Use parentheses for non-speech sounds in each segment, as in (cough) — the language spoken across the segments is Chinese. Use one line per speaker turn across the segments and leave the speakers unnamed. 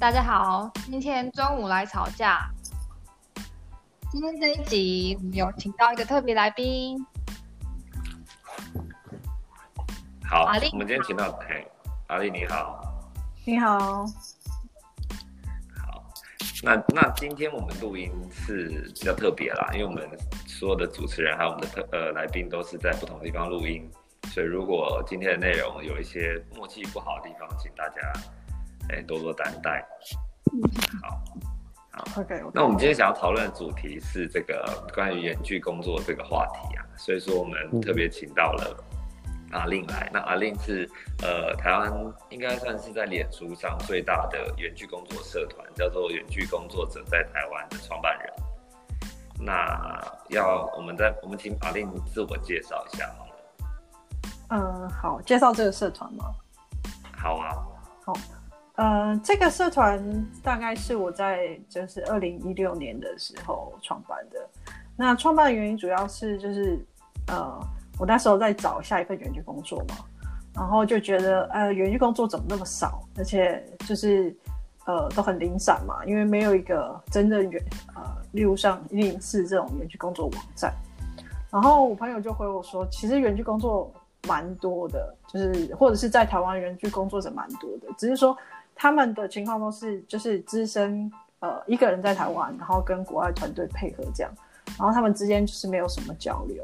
大家好，今天中午来吵架。今天这一集我们有请到一个特别来宾，
好，
阿丽
我们今天请到嘿，阿丽你好，
你好，
好，那那今天我们录音是比较特别啦，因为我们所有的主持人还有我们的特呃来宾都是在不同地方录音，所以如果今天的内容有一些默契不好的地方，请大家哎多多担待。好。
好 OK，,
那我们今天想要讨论的主题是这个关于远距工作这个话题啊，所以说我们特别请到了阿令来。那阿令是呃台湾应该算是在脸书上最大的远距工作社团，叫做远距工作者在台湾的创办人。那要我们在我们请阿令自我介绍一下好了。
嗯，好，介绍这个社团吗？
好啊，
好。呃，这个社团大概是我在就是二零一六年的时候创办的。那创办的原因主要是就是呃，我那时候在找下一份园区工作嘛，然后就觉得呃，园区工作怎么那么少，而且就是呃都很零散嘛，因为没有一个真正远呃，例如像一零四这种园区工作网站。然后我朋友就回我说，其实园区工作蛮多的，就是或者是在台湾园区工作者蛮多的，只是说。他们的情况都是就是资深呃一个人在台湾，然后跟国外团队配合这样，然后他们之间就是没有什么交流，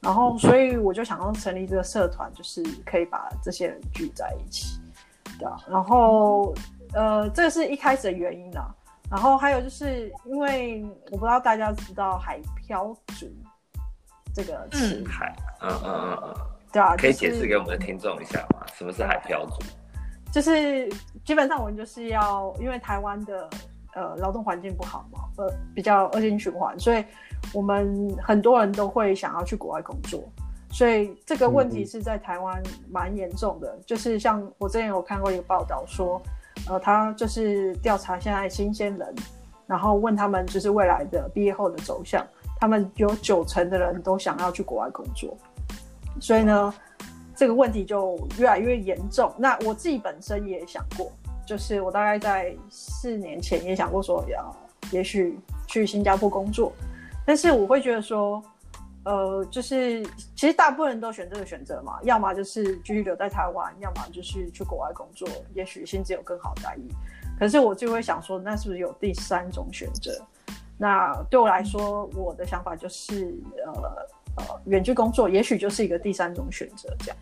然后所以我就想要成立这个社团，就是可以把这些人聚在一起，对啊，然后呃这是一开始的原因啦，然后还有就是因为我不知道大家知道海漂族这个词，
海，嗯。嗯嗯嗯，
对啊，
可以解释给我们的听众一下吗？什么是海漂族？
就是基本上我们就是要，因为台湾的呃劳动环境不好嘛，呃比较恶性循环，所以我们很多人都会想要去国外工作，所以这个问题是在台湾蛮严重的。就是像我之前有看过一个报道说，呃他就是调查现在新鲜人，然后问他们就是未来的毕业后的走向，他们有九成的人都想要去国外工作，所以呢。这个问题就越来越严重。那我自己本身也想过，就是我大概在四年前也想过说，要也许去新加坡工作。但是我会觉得说，呃，就是其实大部分人都选这个选择嘛，要么就是继续留在台湾，要么就是去国外工作，也许薪资有更好待遇。可是我就会想说，那是不是有第三种选择？那对我来说，我的想法就是，呃。呃，远距工作也许就是一个第三种选择，这样。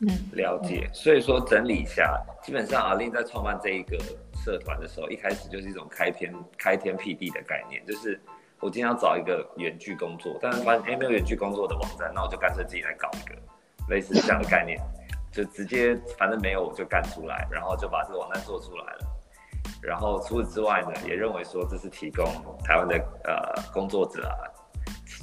嗯，了解。所以说整理一下，基本上阿令在创办这一个社团的时候，一开始就是一种开天开天辟地的概念，就是我今天要找一个远距工作，但是发现哎没有远距工作的网站，那我就干脆自己来搞一个类似这样的概念，就直接反正没有我就干出来，然后就把这个网站做出来了。然后除此之外呢，也认为说这是提供台湾的呃工作者啊。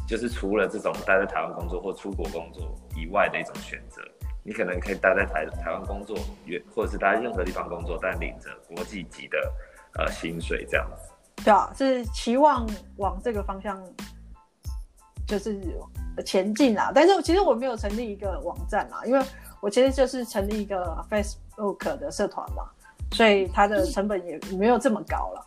就是除了这种待在台湾工作或出国工作以外的一种选择，你可能可以待在台台湾工作，也或者是待在任何地方工作，但领着国际级的呃薪水这样子。
对啊，是期望往这个方向就是前进啦。但是其实我没有成立一个网站啦，因为我其实就是成立一个 Facebook 的社团嘛，所以它的成本也没有这么高了。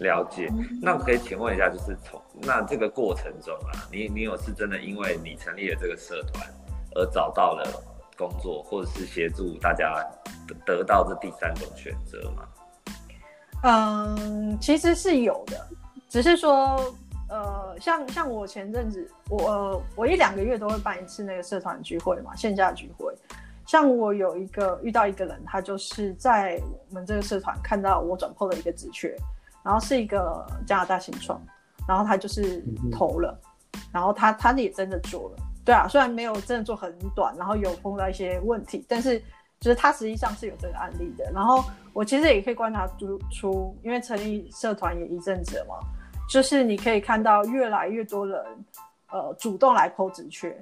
了解，那我可以请问一下，就是从那这个过程中啊，你你有是真的因为你成立了这个社团而找到了工作，或者是协助大家得到这第三种选择吗？
嗯，其实是有的，只是说，呃，像像我前阵子，我我一两个月都会办一次那个社团聚会嘛，线下聚会。像我有一个遇到一个人，他就是在我们这个社团看到我转破的一个职缺。然后是一个加拿大新创，然后他就是投了，然后他他也真的做了，对啊，虽然没有真的做很短，然后有碰到一些问题，但是就是他实际上是有这个案例的。然后我其实也可以观察出出，因为成立社团也一阵子了嘛，就是你可以看到越来越多人呃主动来剖职缺，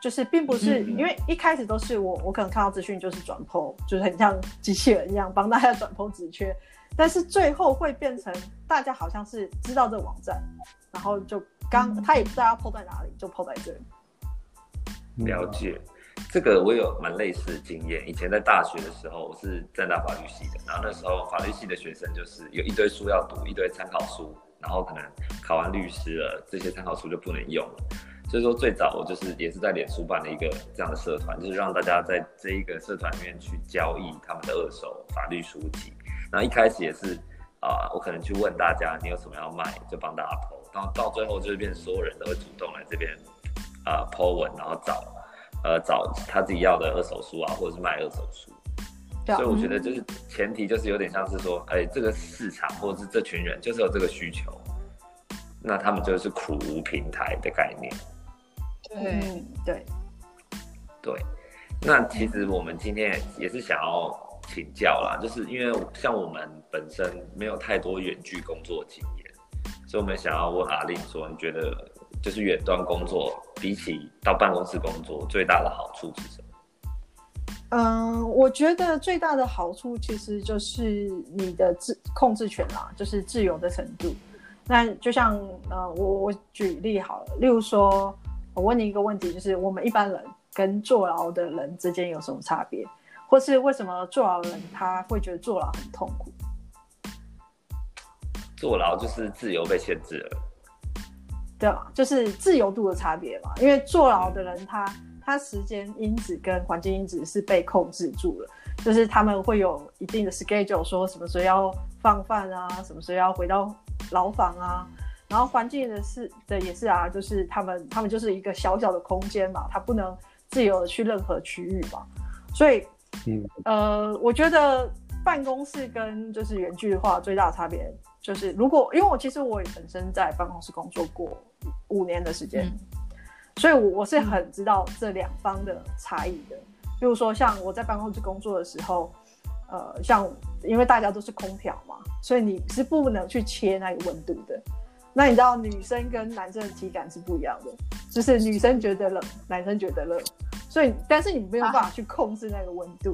就是并不是因为一开始都是我我可能看到资讯就是转剖，就是很像机器人一样帮大家转剖职缺。但是最后会变成大家好像是知道这个网站，然后就刚他也不知道要 PO 在哪里，就 PO 在这里。
了解，这个我有蛮类似的经验。以前在大学的时候，我是正大法律系的，然后那时候法律系的学生就是有一堆书要读，一堆参考书，然后可能考完律师了，这些参考书就不能用了。所以说最早我就是也是在脸书办了一个这样的社团，就是让大家在这一个社团里面去交易他们的二手法律书籍。那一开始也是啊，我可能去问大家你有什么要卖，就帮大家投。然后到最后就是变所有人都会主动来这边啊抛文，然后找呃找他自己要的二手书啊，或者是卖二手书。所以我觉得就是前提就是有点像是说，哎，这个市场或者是这群人就是有这个需求，那他们就是苦无平台的概念。
对对
对，那其实我们今天也是想要请教啦，就是因为像我们本身没有太多远距工作经验，所以我们想要问阿令说，你觉得就是远端工作比起到办公室工作最大的好处是什么？
嗯，我觉得最大的好处其实就是你的自控制权啦，就是自由的程度。那就像呃，我我举例好了，例如说。我问你一个问题，就是我们一般人跟坐牢的人之间有什么差别，或是为什么坐牢的人他会觉得坐牢很痛苦？
坐牢就是自由被限制了，
对啊，就是自由度的差别嘛。因为坐牢的人他他时间因子跟环境因子是被控制住了，就是他们会有一定的 schedule，说什么时候要放饭啊，什么时候要回到牢房啊。然后环境的是的也是啊，就是他们他们就是一个小小的空间嘛，他不能自由的去任何区域嘛，所以，嗯呃，我觉得办公室跟就是远距的话最大的差别就是，如果因为我其实我也本身在办公室工作过五年的时间，所以我我是很知道这两方的差异的。比如说像我在办公室工作的时候，呃，像因为大家都是空调嘛，所以你是不能去切那个温度的。那你知道女生跟男生的体感是不一样的，就是女生觉得冷，男生觉得热，所以但是你没有办法去控制那个温度。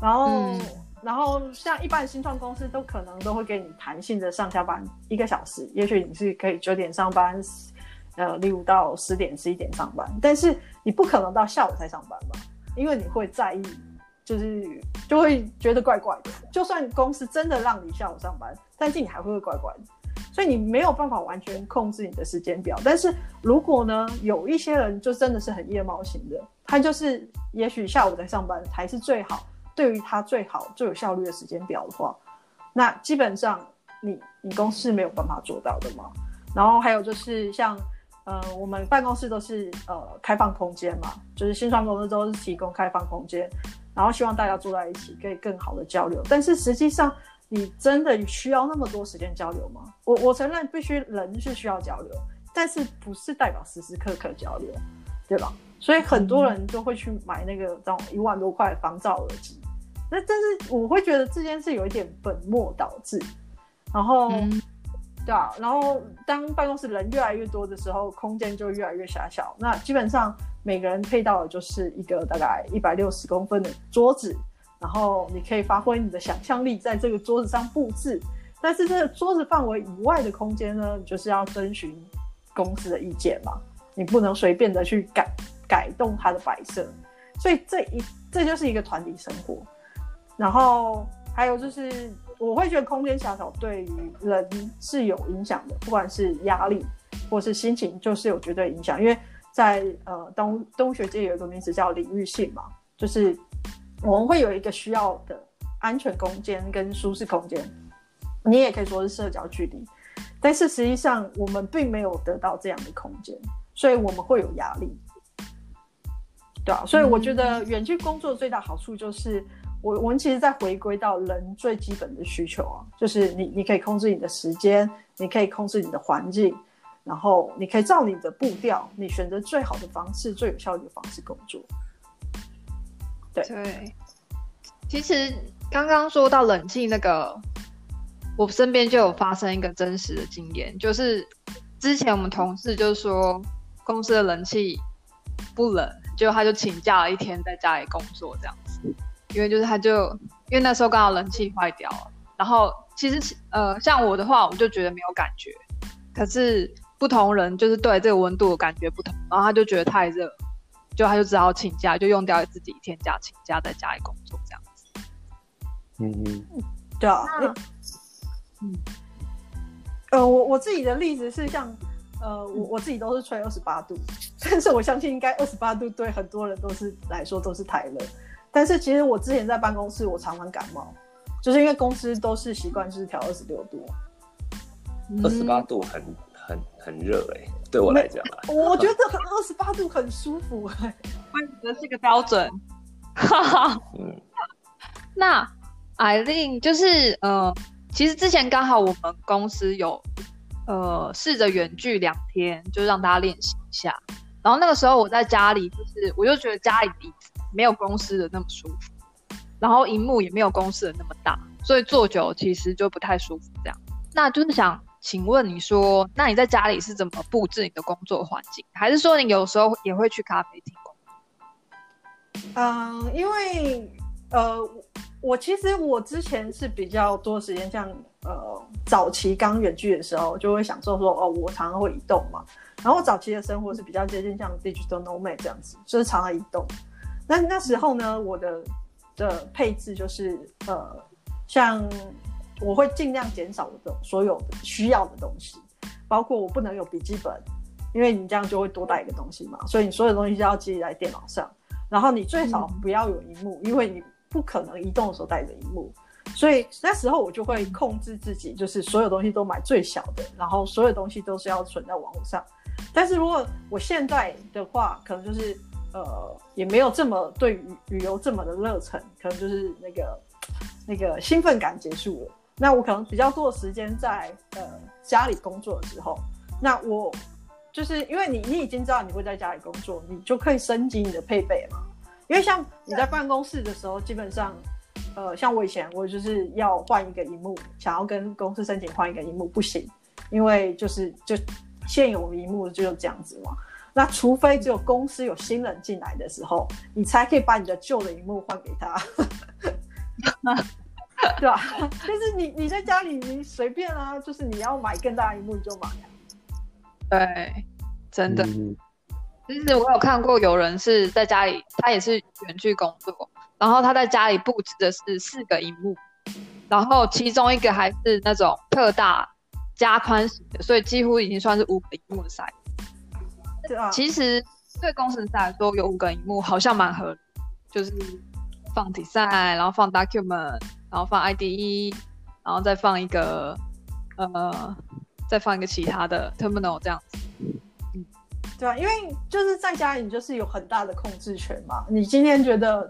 然后，然后像一般新创公司都可能都会给你弹性的上下班一个小时，也许你是可以九点上班，呃，例如到十点十一点上班，但是你不可能到下午才上班吧？因为你会在意，就是就会觉得怪怪的。就算公司真的让你下午上班，但是你还会怪怪的。所以你没有办法完全控制你的时间表，但是如果呢，有一些人就真的是很夜猫型的，他就是也许下午在上班才是最好，对于他最好最有效率的时间表的话，那基本上你你公司没有办法做到的嘛。然后还有就是像呃我们办公室都是呃开放空间嘛，就是新创公司都是提供开放空间，然后希望大家坐在一起可以更好的交流，但是实际上。你真的需要那么多时间交流吗？我我承认，必须人是需要交流，但是不是代表时时刻刻交流，对吧？所以很多人就会去买那个这种一万多块防噪耳机。那但是我会觉得这件事有一点本末倒置。然后，对啊，然后当办公室人越来越多的时候，空间就越来越狭小。那基本上每个人配到的就是一个大概一百六十公分的桌子。然后你可以发挥你的想象力，在这个桌子上布置。但是这个桌子范围以外的空间呢，就是要遵循公司的意见嘛，你不能随便的去改改动它的摆设。所以这一这就是一个团体生活。然后还有就是，我会觉得空间狭小对于人是有影响的，不管是压力或是心情，就是有绝对影响。因为在呃东东学界有一个名词叫领域性嘛，就是。我们会有一个需要的安全空间跟舒适空间，你也可以说是社交距离，但是实际上我们并没有得到这样的空间，所以我们会有压力，对啊，所以我觉得远距工作最大好处就是，我我们其实在回归到人最基本的需求啊，就是你你可以控制你的时间，你可以控制你的环境，然后你可以照你的步调，你选择最好的方式、最有效率的方式工作。
对，其实刚刚说到冷气那个，我身边就有发生一个真实的经验，就是之前我们同事就说公司的冷气不冷，就他就请假了一天在家里工作这样子，因为就是他就因为那时候刚好冷气坏掉了，然后其实呃像我的话，我就觉得没有感觉，可是不同人就是对这个温度的感觉不同，然后他就觉得太热。就他就只好请假，就用掉自己一天假请假在家里工作这样子。
嗯嗯，对啊，嗯，呃，我我自己的例子是像，呃，我我自己都是吹二十八度，但是我相信应该二十八度对很多人都是来说都是太热。但是其实我之前在办公室，我常常感冒，就是因为公司都是习惯是调二十六度，
二十八度很很很热哎，对我来讲啊，
我觉得很 (laughs) 二十八度很舒服哎，(laughs)
我也觉得是个标准。哈哈嗯，(laughs) 那艾琳就是呃，其实之前刚好我们公司有呃试着远距两天，就让大家练习一下。然后那个时候我在家里，就是我就觉得家里比。没有公司的那么舒服，然后荧幕也没有公司的那么大，所以坐久其实就不太舒服。这样，那就是想请问你说，那你在家里是怎么布置你的工作环境？还是说你有时候也会去咖啡厅工
作？嗯，因为呃，我其实我之前是比较多时间，像呃早期刚远距的时候，就会享受说哦，我常常会移动嘛。然后早期的生活是比较接近像 digital nomad 这样子，就是常常移动。那那时候呢，我的的配置就是呃，像我会尽量减少我的所有的需要的东西，包括我不能有笔记本，因为你这样就会多带一个东西嘛，所以你所有东西都要记在电脑上。然后你最少不要有荧幕，因为你不可能移动的时候带着荧幕。所以那时候我就会控制自己，就是所有东西都买最小的，然后所有东西都是要存在网络上。但是如果我现在的话，可能就是。呃，也没有这么对旅旅游这么的热忱，可能就是那个那个兴奋感结束了。那我可能比较多的时间在呃家里工作的时候，那我就是因为你你已经知道你会在家里工作，你就可以升级你的配备嘛。因为像你在办公室的时候，基本上呃像我以前我就是要换一个荧幕，想要跟公司申请换一个荧幕不行，因为就是就现有荧幕就是这样子嘛。那除非只有公司有新人进来的时候，你才可以把你的旧的荧幕换给他，(laughs) 对吧？但是你你在家里你随便啊，就是你要买更大的荧幕你就买。
对，真的。其实我有看过有人是在家里，他也是远距工作，然后他在家里布置的是四个荧幕，然后其中一个还是那种特大加宽型的，所以几乎已经算是五个荧幕的 size。其实对工程师来说，有五个荧幕好像蛮合理，就是放 design，然后放 document，然后放 IDE，然后再放一个呃，再放一个其他的 terminal 这样子。
嗯，对啊，因为就是在家里，你就是有很大的控制权嘛。你今天觉得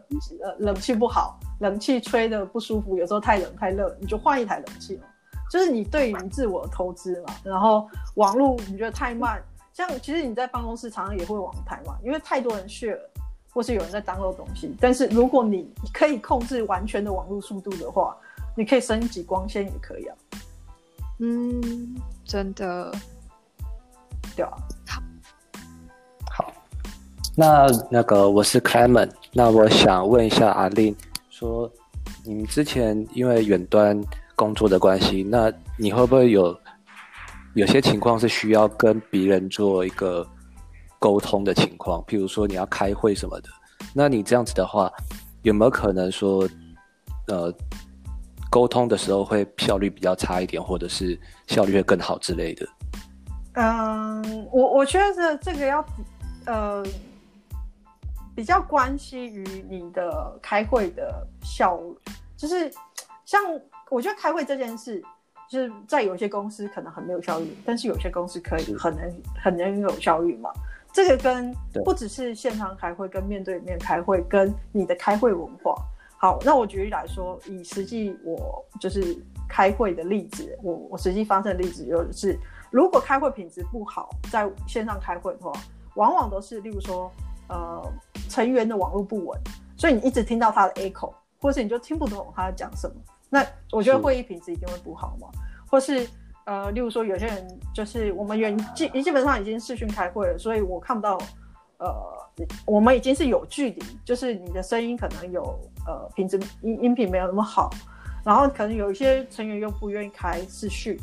呃冷气不好，冷气吹的不舒服，有时候太冷太热，你就换一台冷气嘛。就是你对于自我投资嘛。然后网络你觉得太慢。像其实你在办公室常常也会网台嘛，因为太多人 share，或是有人在 download 东西。但是如果你可以控制完全的网络速度的话，你可以升级光纤也可以啊。
嗯，真的，
对啊。
那那个我是 Clement，那我想问一下阿令，说你们之前因为远端工作的关系，那你会不会有？有些情况是需要跟别人做一个沟通的情况，譬如说你要开会什么的，那你这样子的话，有没有可能说，呃，沟通的时候会效率比较差一点，或者是效率会更好之类的？
嗯，我我觉得这个要呃比较关系于你的开会的效率，就是像我觉得开会这件事。就是在有些公司可能很没有效率，但是有些公司可以很能很能有效率嘛。这个跟不只是线上开会，跟面对面开会，跟你的开会文化。好，那我举例来说，以实际我就是开会的例子，我我实际发生的例子就是，如果开会品质不好，在线上开会的话，往往都是例如说，呃，成员的网络不稳，所以你一直听到他的 echo，或者你就听不懂他在讲什么。那我觉得会议品质一定会不好嘛，或是呃，例如说有些人就是我们远基基本上已经视讯开会了，所以我看不到，呃，我们已经是有距离，就是你的声音可能有呃品质音音频没有那么好，然后可能有一些成员又不愿意开视讯，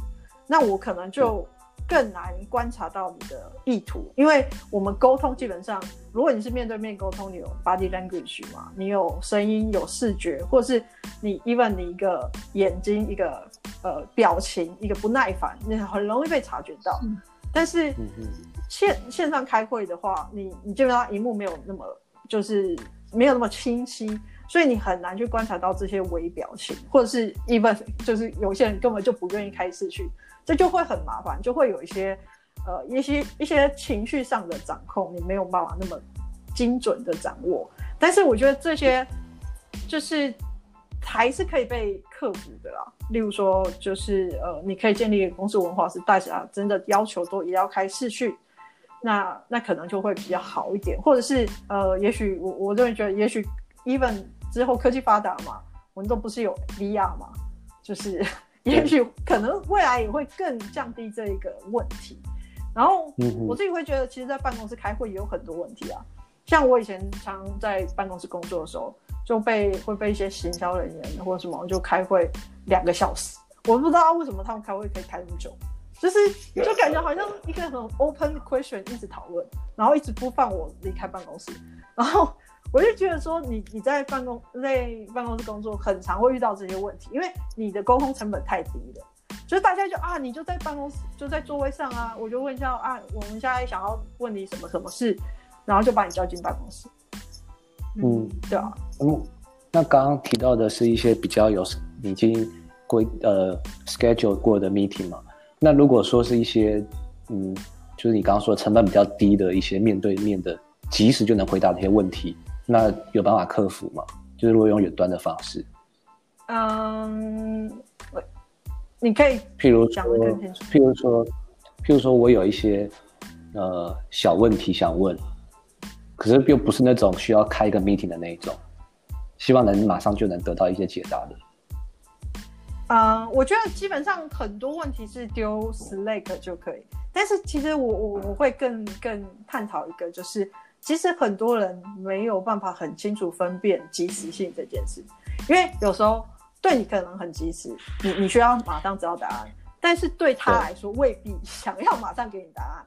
那我可能就更难观察到你的意图，因为我们沟通基本上，如果你是面对面沟通，你有 body language 嘛，你有声音、有视觉，或者是你 even 你一个眼睛、一个呃表情、一个不耐烦，你很容易被察觉到。但是线线上开会的话，你你基本上荧幕没有那么就是没有那么清晰，所以你很难去观察到这些微表情，或者是 even 就是有些人根本就不愿意开视讯。这就会很麻烦，就会有一些，呃，一些一些情绪上的掌控，你没有办法那么精准的掌握。但是我觉得这些就是还是可以被克服的啦。例如说，就是呃，你可以建立公司文化，是大家真的要求都也要开视讯，那那可能就会比较好一点。或者是呃，也许我我认为觉得，也许 even 之后科技发达嘛，我们都不是有 VR 嘛，就是。(laughs) 也许可能未来也会更降低这一个问题，然后我自己会觉得，其实，在办公室开会也有很多问题啊。像我以前常在办公室工作的时候，就被会被一些行销人员或者什么就开会两个小时，我不知道为什么他们开会可以开那么久，就是就感觉好像一个很 open question 一直讨论，然后一直不放我离开办公室，然后。我就觉得说，你你在办公在办公室工作，很常会遇到这些问题，因为你的沟通成本太低了。就是大家就啊，你就在办公室，就在座位上啊，我就问一下啊，我们现在想要问你什么什么事，然后就把你叫进办公室。嗯，对啊。
嗯，那刚刚提到的是一些比较有已经规呃 schedule 过的 meeting 嘛？那如果说是一些嗯，就是你刚刚说成本比较低的一些面对面的，及时就能回答这些问题。那有办法克服吗？就是如果用远端的方式，
嗯，你可以
譬如说，譬如说，譬如说我有一些呃小问题想问，可是又不是那种需要开一个 meeting 的那一种，希望能马上就能得到一些解答的。
嗯，我觉得基本上很多问题是丢 Slack 就可以，但是其实我我我会更更探讨一个就是。其实很多人没有办法很清楚分辨及时性这件事，因为有时候对你可能很及时，你你需要马上知道答案，但是对他来说未必想要马上给你答案。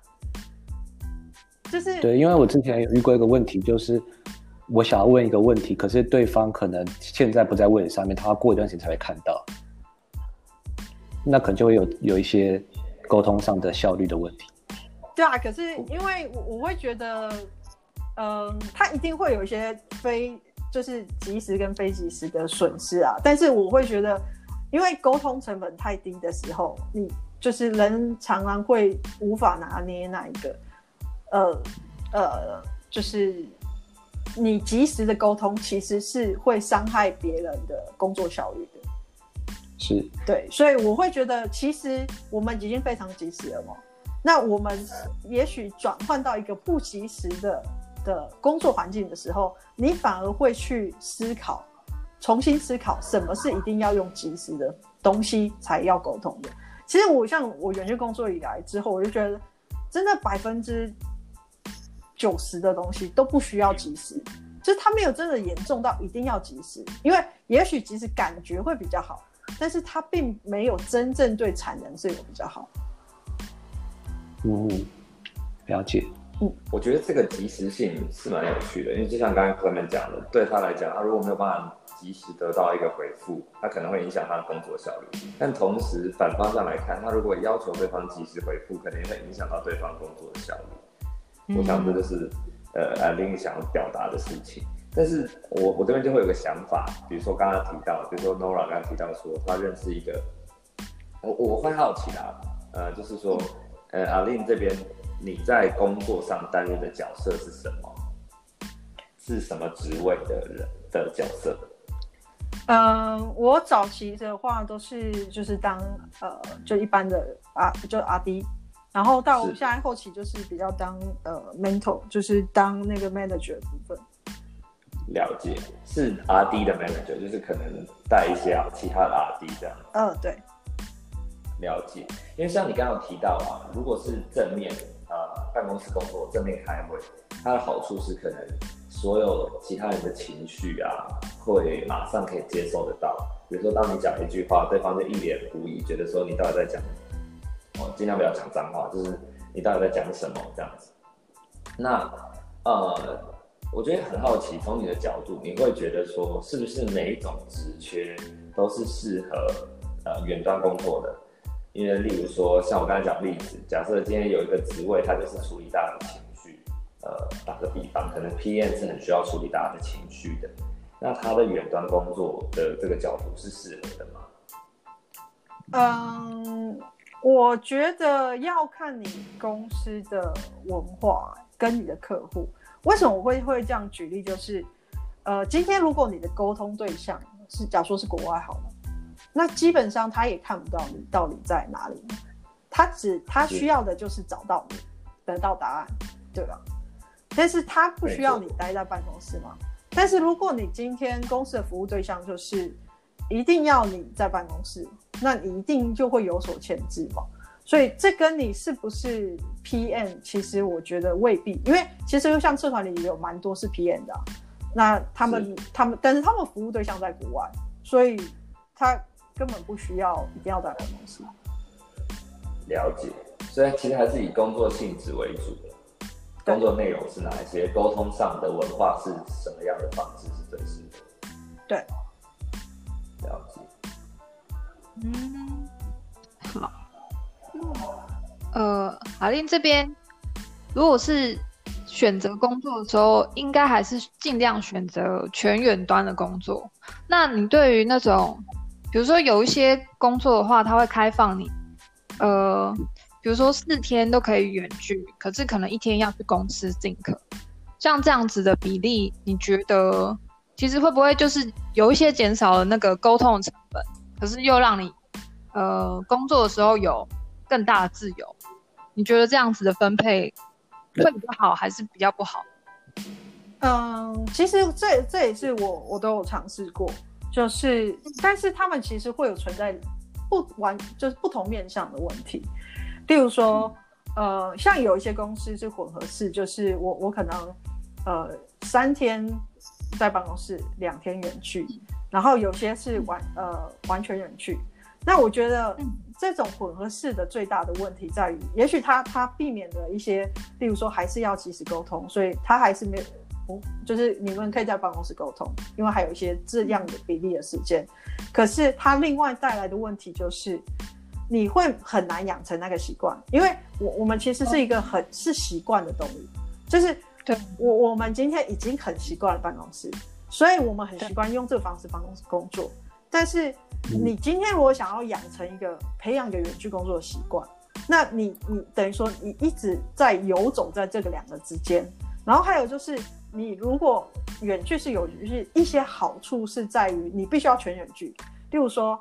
就是
对，因为我之前有遇过一个问题，就是我想要问一个问题，可是对方可能现在不在位置上面，他要过一段时间才会看到，那可能就会有有一些沟通上的效率的问题。
对啊，可是因为我我会觉得。嗯，它一定会有一些非就是及时跟非及时的损失啊。但是我会觉得，因为沟通成本太低的时候，你就是人常常会无法拿捏那一个，呃呃，就是你及时的沟通其实是会伤害别人的工作效率的。
是，
对，所以我会觉得，其实我们已经非常及时了嘛。那我们也许转换到一个不及时的。的工作环境的时候，你反而会去思考，重新思考什么是一定要用及时的东西才要沟通的。其实我像我远距工作以来之后，我就觉得真的百分之九十的东西都不需要及时，就是它没有真的严重到一定要及时。因为也许及时感觉会比较好，但是它并没有真正对产能是有比较好。
嗯，了解。
嗯，我觉得这个及时性是蛮有趣的，因为就像刚刚哥们讲的，对他来讲，他如果没有办法及时得到一个回复，他可能会影响他的工作效率。但同时反方向来看，他如果要求对方及时回复，可能也会影响到对方工作的效率。我想这就是呃阿玲想要表达的事情。但是我我这边就会有个想法，比如说刚刚提到，比如说 Nora 刚刚提到说他认识一个，我我会好奇啦，呃，就是说呃阿玲这边。你在工作上担任的角色是什么？是什么职位的人的角色？
嗯，我早期的话都是就是当呃就一般的啊就阿 D，然后到我们现在后期就是比较当呃 mentor，就是当那个 manager 部分。
了解，是 R D 的 manager，就是可能带一些其他的 R D 这样。
嗯，对。
了解，因为像你刚刚提到啊，如果是正面。呃，办公室工作正面开会，它的好处是可能所有其他人的情绪啊，会马上可以接受得到。比如说，当你讲一句话，对方就一脸狐疑，觉得说你到底在讲哦，尽量不要讲脏话，就是你到底在讲什么这样子。那呃，我觉得很好奇，从你的角度，你会觉得说，是不是每一种职缺都是适合呃远端工作的？因为例如说，像我刚才讲例子，假设今天有一个职位，它就是处理大家的情绪，呃，打个比方，可能 PM 是很需要处理大家的情绪的，那他的远端工作的这个角度是适合的吗？
嗯，我觉得要看你公司的文化跟你的客户。为什么我会会这样举例？就是，呃，今天如果你的沟通对象是，假说是国外好了。那基本上他也看不到你到底在哪里，他只他需要的就是找到你，得到答案，对吧？但是他不需要你待在办公室吗？但是如果你今天公司的服务对象就是一定要你在办公室，那你一定就会有所牵制嘛。所以这跟你是不是 PM，其实我觉得未必，因为其实像社团里也有蛮多是 PM 的，那他们他们但是他们服务对象在国外，所以他。根本不需要一定要在办公室。
了解，所以其实还是以工作性质为主的，工作内容是哪一些，沟通上的文化是什么样的方式是最适合。
对，
了解。
嗯，好。呃，阿令这边，如果是选择工作的时候，应该还是尽量选择全远端的工作。那你对于那种？比如说有一些工作的话，他会开放你，呃，比如说四天都可以远距，可是可能一天要去公司进客，像这样子的比例，你觉得其实会不会就是有一些减少了那个沟通的成本，可是又让你呃工作的时候有更大的自由？你觉得这样子的分配会比较好，还是比较不好？
嗯，其实这这也是我我都有尝试过。就是，但是他们其实会有存在不完，就是不同面向的问题。例如说，呃，像有一些公司是混合式，就是我我可能呃三天在办公室，两天远距，然后有些是完呃完全远距。那我觉得这种混合式的最大的问题在于，也许他他避免了一些，例如说还是要及时沟通，所以他还是没有。就是你们可以在办公室沟通，因为还有一些这样的比例的时间。可是它另外带来的问题就是，你会很难养成那个习惯，因为我我们其实是一个很是习惯的动物，就是
对
我我们今天已经很习惯了办公室，所以我们很习惯用这个方式办公室工作。但是你今天如果想要养成一个培养一个远距工作的习惯，那你你等于说你一直在游走在这个两个之间，然后还有就是。你如果远距是有就是一些好处是在于你必须要全远距，例如说，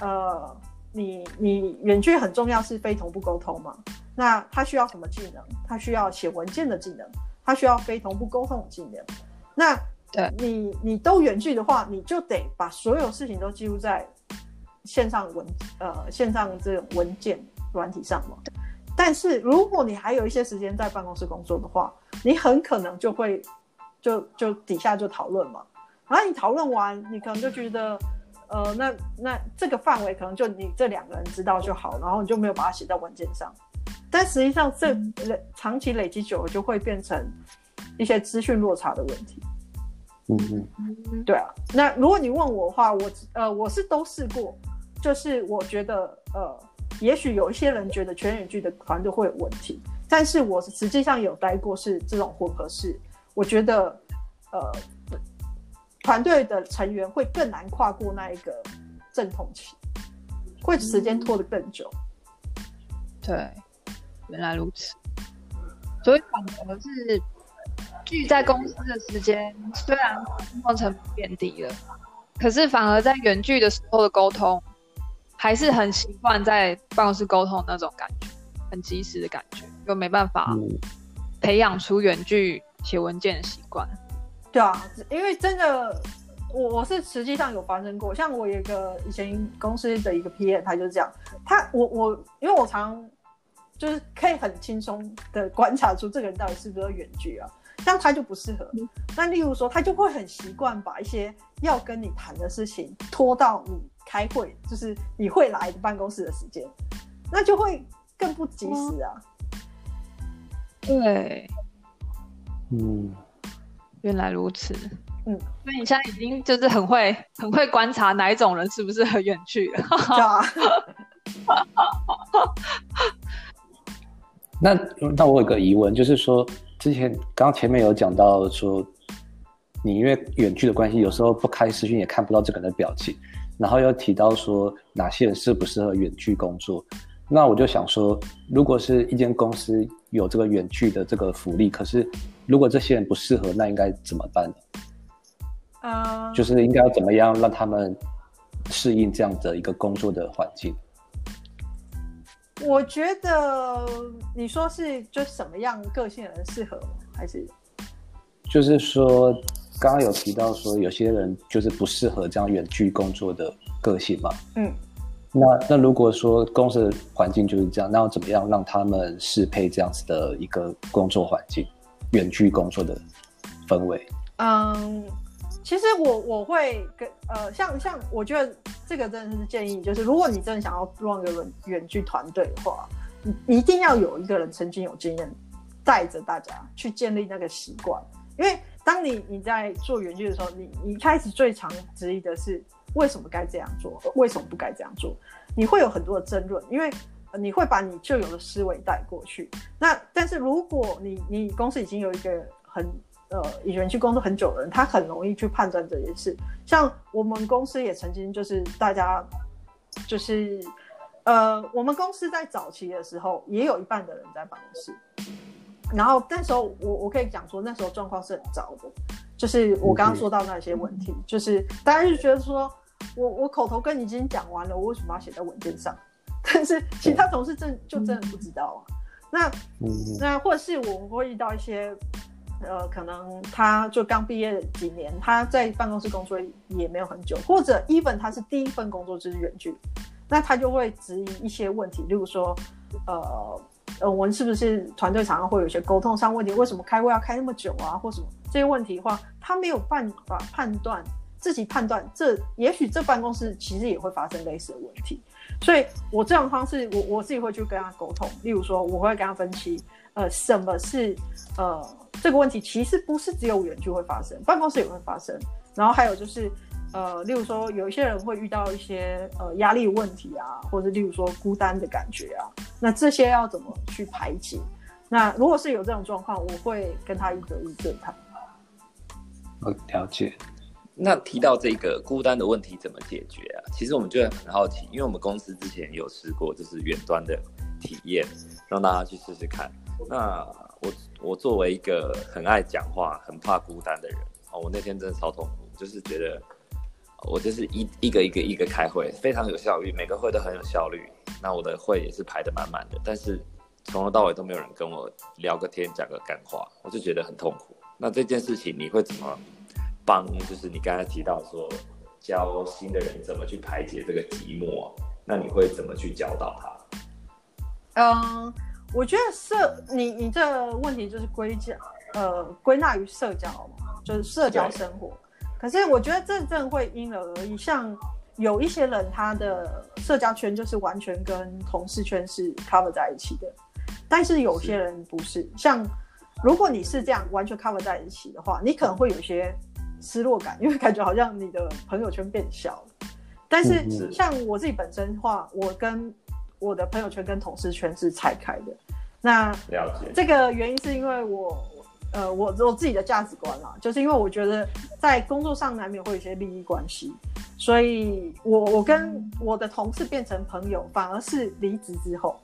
呃，你你远距很重要是非同步沟通嘛？那他需要什么技能？他需要写文件的技能，他需要非同步沟通的技能。那
对
你你都远距的话，你就得把所有事情都记录在线上文呃线上这种文件软体上嘛。但是如果你还有一些时间在办公室工作的话，你很可能就会。就就底下就讨论嘛，然后你讨论完，你可能就觉得，呃，那那这个范围可能就你这两个人知道就好，然后你就没有把它写在文件上。但实际上，这累长期累积久了，就会变成一些资讯落差的问题。
嗯
嗯，对啊。那如果你问我的话，我呃我是都试过，就是我觉得呃，也许有一些人觉得全远距的团队会有问题，但是我实际上有待过是这种混合式。我觉得，呃，团队的成员会更难跨过那一个阵痛期，会时间拖得更久。
对，原来如此。所以反而是聚在公司的时间，虽然沟通成本变低了，可是反而在远距的时候的沟通，还是很习惯在办公室沟通那种感觉，很及时的感觉，又没办法培养出远距。写文件的习惯，
对啊，因为真的，我我是实际上有发生过。像我有一个以前公司的一个 PM，他就是这样，他我我，因为我常就是可以很轻松的观察出这个人到底是不是远距啊，像他就不适合。那例如说，他就会很习惯把一些要跟你谈的事情拖到你开会，就是你会来的办公室的时间，那就会更不及时啊。
对，
嗯，
原来如此。
嗯，
所以你现在已经就是很会很会观察哪一种人是不是很远距了。
对啊，
那那我有个疑问，就是说，之前刚刚前面有讲到说，你因为远距的关系，有时候不开视讯也看不到这个人的表情，然后又提到说哪些人适不适合远距工作，那我就想说，如果是一间公司有这个远距的这个福利，可是如果这些人不适合，那应该怎么办呢？
嗯，
就是应该要怎么样让他们适应这样的一个工作的环境？
我觉得你说是就什么样个性的人适合吗？还是
就是说，刚刚有提到说有些人就是不适合这样远距工作的个性嘛。
嗯，
那那如果说公司的环境就是这样，那要怎么样让他们适配这样子的一个工作环境，远距工作的氛围？
嗯，其实我我会跟呃，像像我觉得这个真的是建议，就是如果你真的想要让一个远远距团队的话，你一定要有一个人曾经有经验，带着大家去建立那个习惯。因为当你你在做远距的时候，你你一开始最常质疑的是为什么该这样做，为什么不该这样做，你会有很多的争论，因为你会把你旧有的思维带过去。那但是如果你你公司已经有一个很呃，已经去工作很久的人，他很容易去判断这件事。像我们公司也曾经就是大家就是呃，我们公司在早期的时候也有一半的人在办公室，然后那时候我我可以讲说那时候状况是很糟的，就是我刚刚说到那些问题，就是大家就觉得说我我口头跟你已经讲完了，我为什么要写在文件上？但是其他同事真就真的不知道啊。那那或者是我们会遇到一些。呃，可能他就刚毕业几年，他在办公室工作也没有很久，或者 even 他是第一份工作就是远距，那他就会质疑一些问题，例如说，呃，呃，我们是不是团队常常会有一些沟通上问题？为什么开会要开那么久啊？或什么这些问题的话，他没有办法判断，自己判断这也许这办公室其实也会发生类似的问题，所以我这种方式，我我自己会去跟他沟通，例如说，我会跟他分析，呃，什么是呃。这个问题其实不是只有远距会发生，办公室也会发生。然后还有就是，呃，例如说有一些人会遇到一些呃压力问题啊，或者例如说孤单的感觉啊，那这些要怎么去排解？那如果是有这种状况，我会跟他一对一对谈。
我了解。
那提到这个孤单的问题怎么解决啊？其实我们就很好奇，因为我们公司之前有试过就是远端的体验，让大家去试试看。那我我作为一个很爱讲话、很怕孤单的人哦，我那天真的超痛苦，就是觉得我就是一一个一个一个开会，非常有效率，每个会都很有效率。那我的会也是排得满满的，但是从头到尾都没有人跟我聊个天、讲个干话，我就觉得很痛苦。那这件事情你会怎么帮？就是你刚才提到说教新的人怎么去排解这个寂寞，那你会怎么去教导
他？嗯。我觉得社你你这问题就是归讲呃归纳于社交嘛，就是社交生活。可是我觉得这真的会因人而异，像有一些人他的社交圈就是完全跟同事圈是 cover 在一起的，但是有些人不是。像如果你是这样完全 cover 在一起的话，你可能会有些失落感，因为感觉好像你的朋友圈变小了。但是像我自己本身的话，我跟我的朋友圈跟同事圈是拆开的，那
了解
这个原因是因为我，呃，我我自己的价值观啦，就是因为我觉得在工作上难免会有一些利益关系，所以我我跟我的同事变成朋友，反而是离职之后，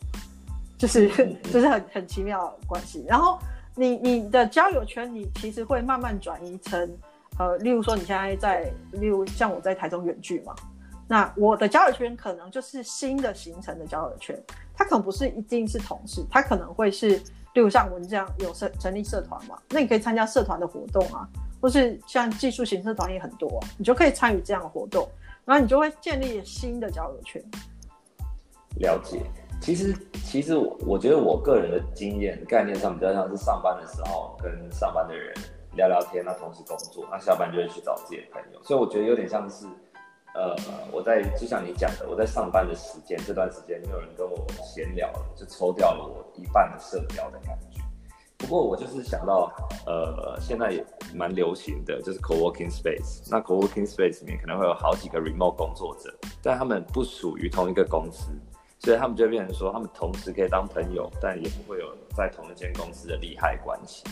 就是 (laughs) 就是很很奇妙的关系。然后你你的交友圈，你其实会慢慢转移成，呃，例如说你现在在，例如像我在台中远距嘛。那我的交友圈可能就是新的形成的交友圈，它可能不是一定是同事，它可能会是，例如像我们这样有社成立社团嘛，那你可以参加社团的活动啊，或是像技术型社团也很多，你就可以参与这样的活动，然后你就会建立新的交友圈。
了解，其实其实我我觉得我个人的经验概念上比较像是上班的时候跟上班的人聊聊天，那同时工作，那下班就会去找自己的朋友，所以我觉得有点像是。呃，我在就像你讲的，我在上班的时间这段时间，没有人跟我闲聊了，就抽掉了我一半的社交的感觉。不过我就是想到，呃，现在也蛮流行的，就是 co-working space。那 co-working space 里面可能会有好几个 remote 工作者，但他们不属于同一个公司，所以他们就变成说，他们同时可以当朋友，但也不会有在同一间公司的利害关系。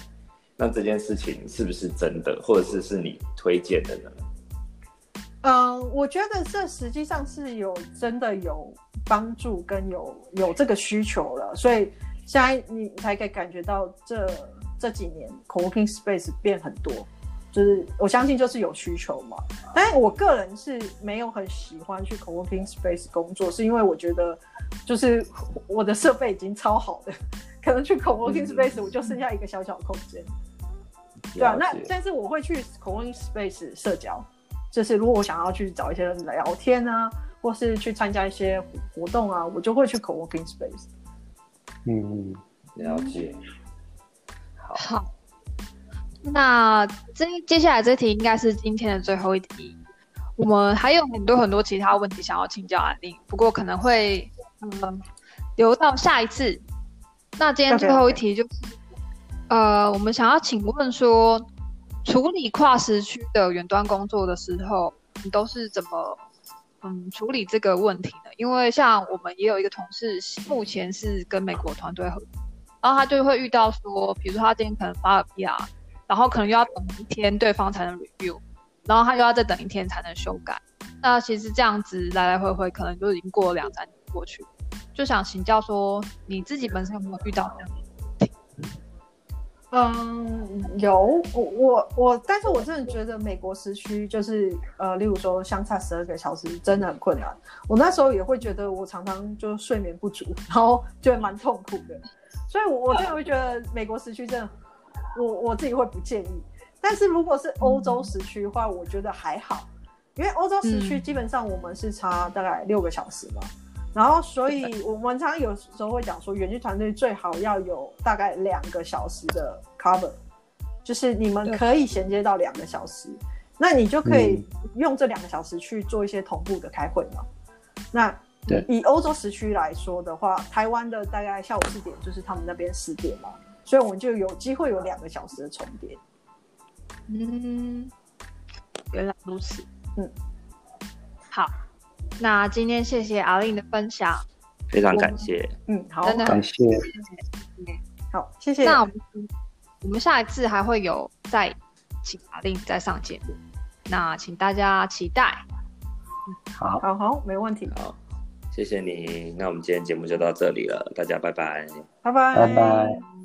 那这件事情是不是真的，或者是是你推荐的呢？
嗯，我觉得这实际上是有真的有帮助跟有有这个需求了，所以现在你才可以感觉到这这几年 co-working space 变很多，就是我相信就是有需求嘛。但是我个人是没有很喜欢去 co-working space 工作，是因为我觉得就是我的设备已经超好的，(laughs) 可能去 co-working space 我就剩下一个小小空间。对啊，那但是我会去 co-working space 社交。就是如果我想要去找一些人聊天啊，或是去参加一些活动啊，我就会去 co-working space。
嗯，
了解。
好，那这接下来这题应该是今天的最后一题。我们还有很多很多其他问题想要请教安妮，不过可能会嗯留到下一次。那今天最后一题就是，呃，我们想要请问说。处理跨时区的远端工作的时候，你都是怎么嗯处理这个问题呢？因为像我们也有一个同事，目前是跟美国团队合作，然后他就会遇到说，比如说他今天可能发了 PR，然后可能又要等一天对方才能 review，然后他又要再等一天才能修改。那其实这样子来来回回，可能就已经过了两三年过去。就想请教说，你自己本身有没有遇到这样？
嗯，有我我我，但是我真的觉得美国时区就是呃，例如说相差十二个小时真的很困难。我那时候也会觉得我常常就睡眠不足，然后觉得蛮痛苦的。所以，我我真的会觉得美国时区真的，我我自己会不建议。但是如果是欧洲时区的话，我觉得还好，因为欧洲时区基本上我们是差大概六个小时嘛。然后，所以我们常常有时候会讲说，远距团队最好要有大概两个小时的 cover，就是你们可以衔接到两个小时，那你就可以用这两个小时去做一些同步的开会嘛。那以欧洲时区来说的话，台湾的大概下午四点就是他们那边十点嘛，所以我们就有机会有两个小时的重叠。
嗯，原来如此。嗯，好。那今天谢谢阿令的分享，
非常感谢。
嗯，好，
真的
感谢。
好，谢谢。
那我们我们下一次还会有再请阿令再上节目，那请大家期待。
好，
好，好，没问题。
好，谢谢你。那我们今天节目就到这里了，大家拜拜。
拜拜，
拜拜。